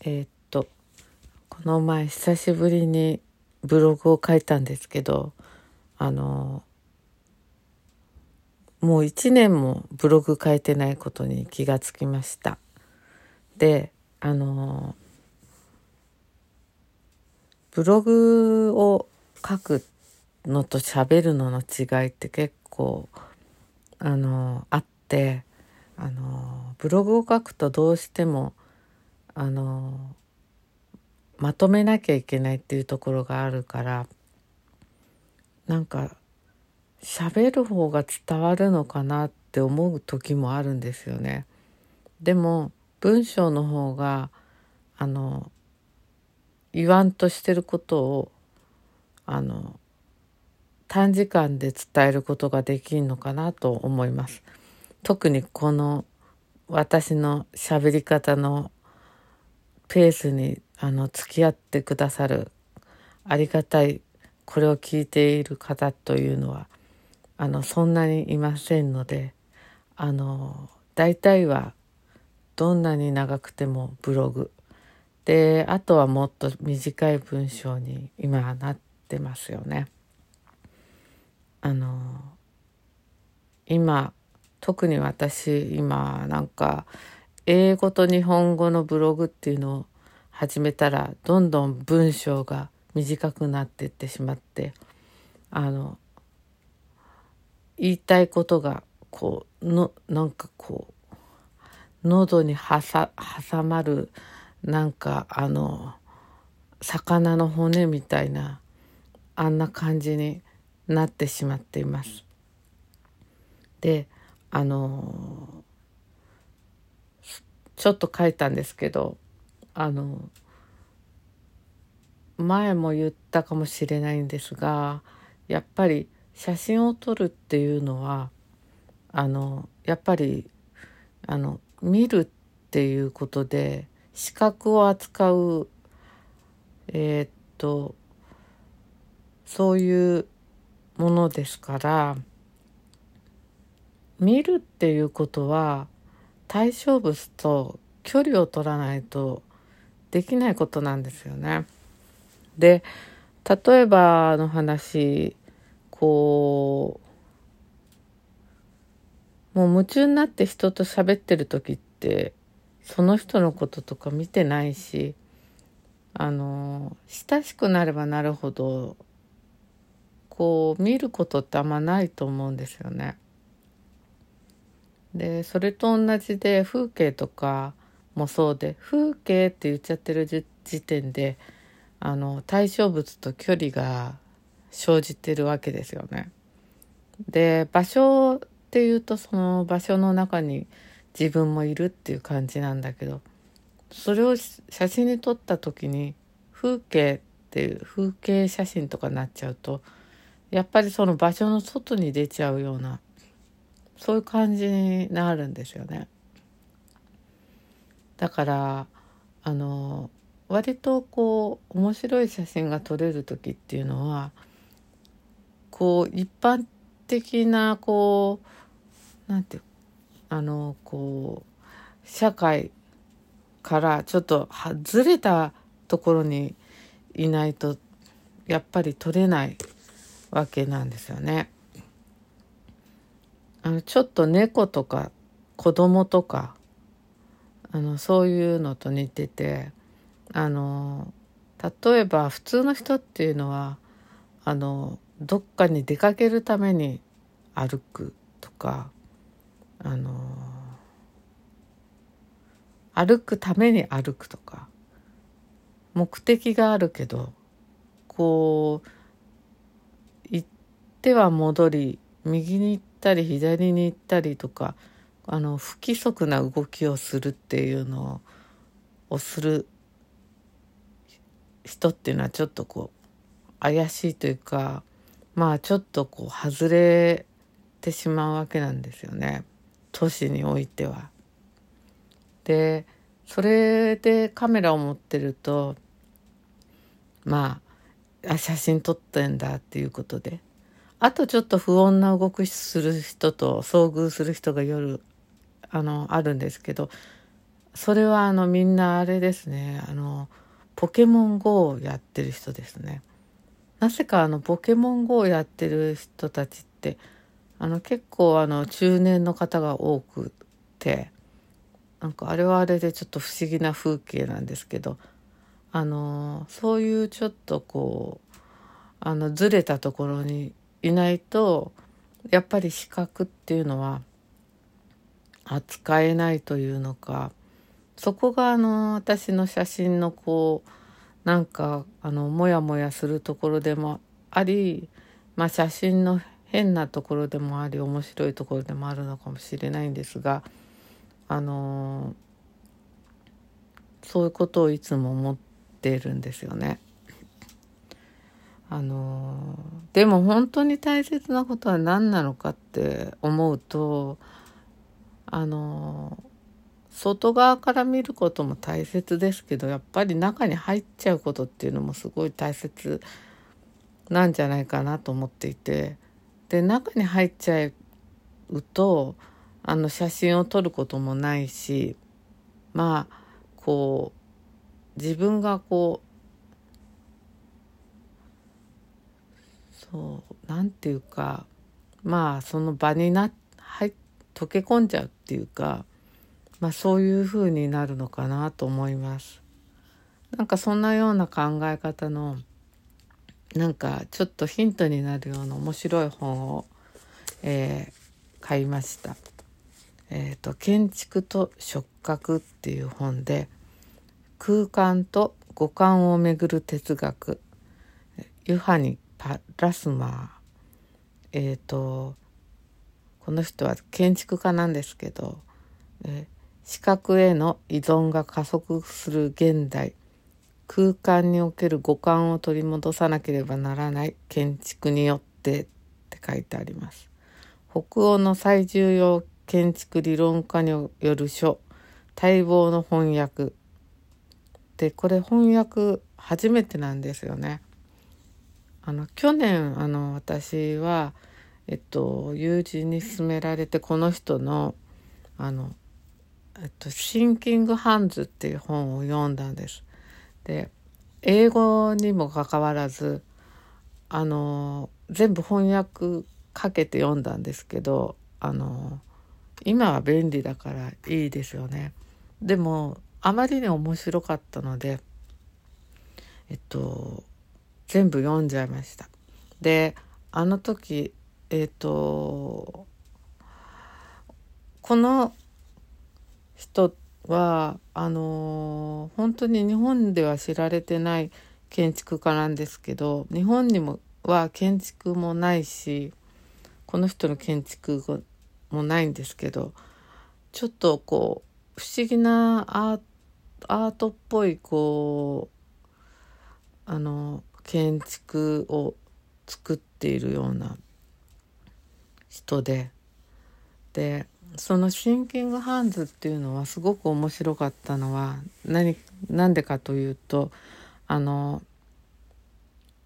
えー、っとこの前久しぶりにブログを書いたんですけどあのもう1年もブログ書いてないことに気がつきました。であのブログを書くのと喋るのの違いって結構あのあってあのブログを書くとどうしてもあのまとめなきゃいけないっていうところがあるからなんか喋る方が伝わるのかなって思う時もあるんですよね。でも文章の方があの言わんとしてることをあの短時間で伝えることができるのかなと思います。特にこの私の喋り方のペースにあの付き合ってくださるありがたいこれを聞いている方というのはあのそんなにいませんのであの大体はどんなに長くてもブログであとはもっと短い文章に今なってますよね。あの今特に私今なんか英語と日本語のブログっていうのを始めたらどんどん文章が短くなっていってしまってあの言いたいことがこうのなんかこう喉に挟まるなんかあの魚の骨みたいなあんな感じになってしまっています。であのちょっと書いたんですけどあの前も言ったかもしれないんですがやっぱり写真を撮るっていうのはあのやっぱりあの見るっていうことで視覚を扱うえー、っとそういうものですから見るっていうことは対象物と距離を取らないとできないことなんですよね。で例えばの話こうもう夢中になって人と喋ってる時ってその人のこととか見てないしあの親しくなればなるほどこう見ることってあんまないと思うんですよね。でそれと同じで風景とかもそうで風景って言っちゃってる時点であの対象物と距離が生じてるわけですよね。で場所っていうとその場所の中に自分もいるっていう感じなんだけどそれを写真に撮った時に風景っていう風景写真とかになっちゃうとやっぱりその場所の外に出ちゃうようなそういう感じになるんですよね。だからあの割とこう面白い写真が撮れる時っていうのはこう一般的なこうなんていうあのこう社会からちょっとずれたところにいないとやっぱり撮れないわけなんですよね。あのちょっと猫とか子供とかあのそういうのと似ててあの例えば普通の人っていうのはあのどっかに出かけるために歩くとかあの歩くために歩くとか目的があるけどこう行っては戻り右に行ってたり左に行ったりとかあの不規則な動きをするっていうのをする人っていうのはちょっとこう怪しいというかまあちょっとこう外れてしまうわけなんですよね都市においては。でそれでカメラを持ってるとまああ写真撮ってんだっていうことであとちょっと不穏な動きする人と遭遇する人が夜あのあるんですけどそれはあのみんなあれですね。あのポケモン GO をやってる人ですね。なぜかあのポケモン GO をやってる人たちってあの結構あの中年の方が多くてなんかあれはあれでちょっと不思議な風景なんですけどあのそういうちょっとこうあのずれたところにいないとやっぱり視覚っていうのは扱えないというのかそこがあの私の写真のこうなんかあのモヤモヤするところでもあり、まあ、写真の変なところでもあり面白いところでもあるのかもしれないんですがあのそういうことをいつも思っているんですよね。あのでも本当に大切なことは何なのかって思うとあの外側から見ることも大切ですけどやっぱり中に入っちゃうことっていうのもすごい大切なんじゃないかなと思っていてで中に入っちゃうとあの写真を撮ることもないしまあこう自分がこうそう何て言うかまあその場になはい溶け込んじゃうっていうか、まあ、そういう風になるのかなと思います。なんかそんなような考え方のなんかちょっとヒントになるような面白い本を、えー、買いました。えーと、建築と触覚っていう本で空間と五感をめぐる哲学ユハニパラスマーえっ、ー、とこの人は建築家なんですけど、え視覚への依存が加速する現代空間における五感を取り戻さなければならない建築によってって書いてあります。北欧の最重要建築理論家による書待望の翻訳でこれ翻訳初めてなんですよね。あの去年あの私は、えっと、友人に勧められてこの人のあの、えっと「シンキング・ハンズ」っていう本を読んだんです。で英語にもかかわらずあの全部翻訳かけて読んだんですけどあの今は便利だからいいですよね。でもあまりに面白かったのでえっと全部読んじゃいました。であの時えっ、ー、とこの人はあの本当に日本では知られてない建築家なんですけど日本にもは建築もないしこの人の建築もないんですけどちょっとこう不思議なアートっぽいこうあの建築を作っているような人ででそのシンキングハンズっていうのはすごく面白かったのは何何でかというとあの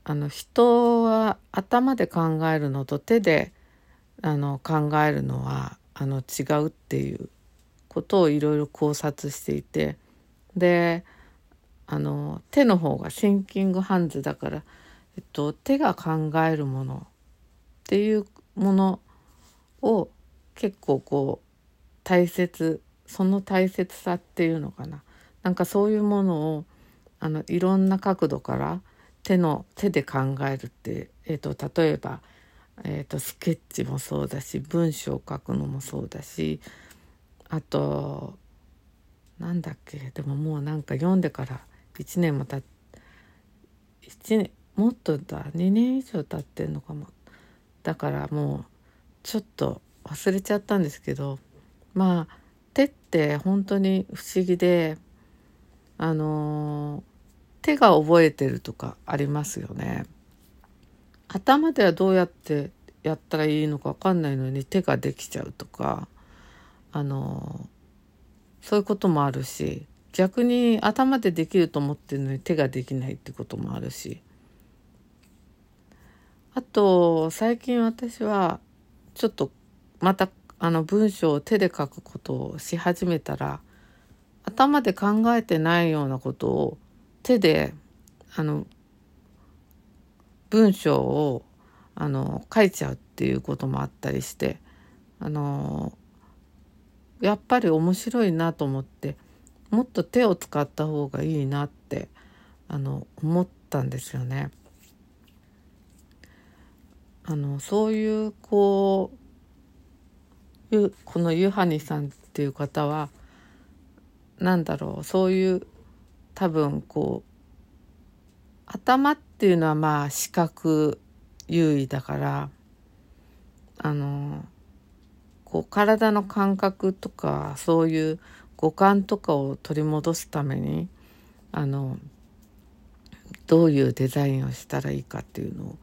あの人は頭で考えるのと手であの考えるのはあの違うっていうことをいろいろ考察していてであの手の方がシンキングハンズだから、えっと、手が考えるものっていうものを結構こう大切その大切さっていうのかな。なんかそういうものをあのいろんな角度から手の手で考えるって、えっと、例えば、えっと、スケッチもそうだし文章を書くのもそうだしあとなんだっけでももうなんか読んでから1年もたっ1年もっとだ2年以上経ってんのかもだからもうちょっと忘れちゃったんですけどまあ手って本当に不思議であの、手が覚えてるとかありますよね。頭ではどうやってやったらいいのか分かんないのに手ができちゃうとかあの、そういうこともあるし逆に頭でできると思ってるのに手ができないってこともあるし。あと最近私はちょっとまたあの文章を手で書くことをし始めたら頭で考えてないようなことを手であの文章をあの書いちゃうっていうこともあったりしてあのやっぱり面白いなと思ってもっと手を使った方がいいなってあの思ったんですよね。あのそういうこうこのユハニさんっていう方は何だろうそういう多分こう頭っていうのはまあ視覚優位だからあのこう体の感覚とかそういう五感とかを取り戻すためにあのどういうデザインをしたらいいかっていうのを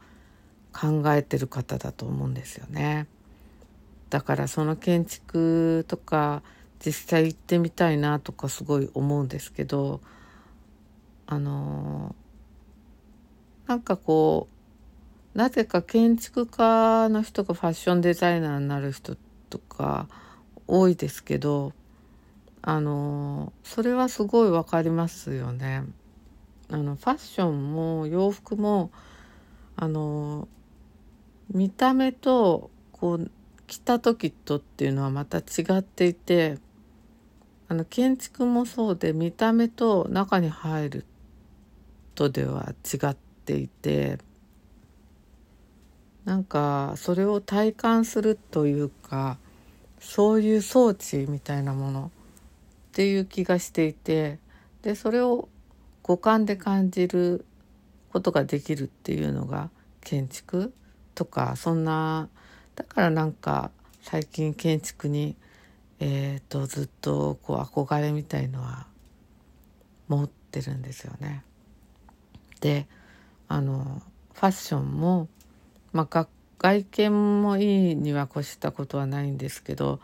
考えてる方だと思うんですよね。だからその建築とか実際行ってみたいなとかすごい思うんですけどあのなんかこうなぜか建築家の人がファッションデザイナーになる人とか多いですけどあのそれはすごい分かりますよね。あのファッションも洋服もあの見た目とこう着た時とっていうのはまた違っていてあの建築もそうで見た目と中に入るとでは違っていてなんかそれを体感するというかそういう装置みたいなものっていう気がしていてでそれを五感で感じることができるっていうのが建築とかそんなだからなんか最近建築に、えーと、ずっとこう憧れみたいのは持ってるんですよね。であのファッションも、まあ、外見もいいには越したことはないんですけど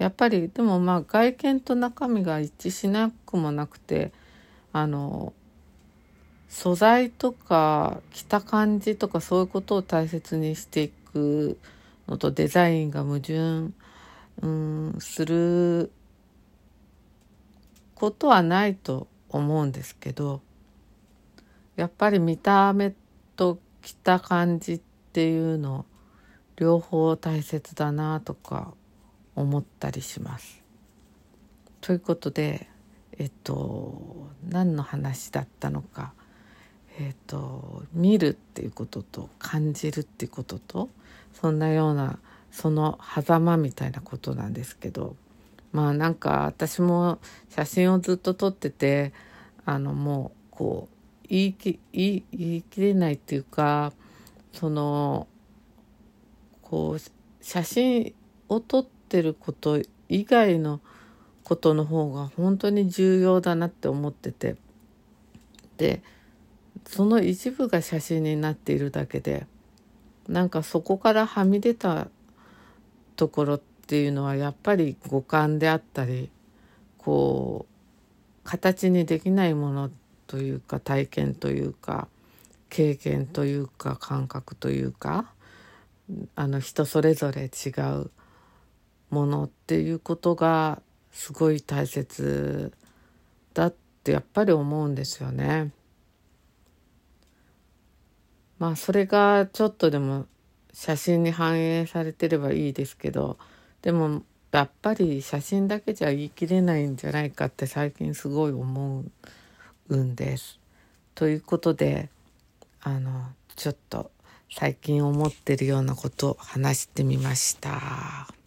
やっぱりでもまあ外見と中身が一致しなくもなくてあの素材とか着た感じとかそういうことを大切にしていくのとデザインが矛盾、うん、することはないと思うんですけどやっぱり見た目と着た感じっていうの両方大切だなとか思ったりします。ということでえっと何の話だったのかえーと、見るっていうことと感じるっていうこととそんなようなその狭間みたいなことなんですけどまあなんか私も写真をずっと撮っててあのもうこう言いき言い切れないっていうかそのこう写真を撮ってってること以外のことの方が本当に重要だなって思ってて。でその一部が写真になっているだけでなんかそこからはみ出たところっていうのはやっぱり五感であったりこう形にできないものというか体験というか経験というか感覚というかあの人それぞれ違うものっていうことがすごい大切だってやっぱり思うんですよね。まあそれがちょっとでも写真に反映されてればいいですけどでもやっぱり写真だけじゃ言い切れないんじゃないかって最近すごい思うんです。ということであのちょっと最近思ってるようなことを話してみました。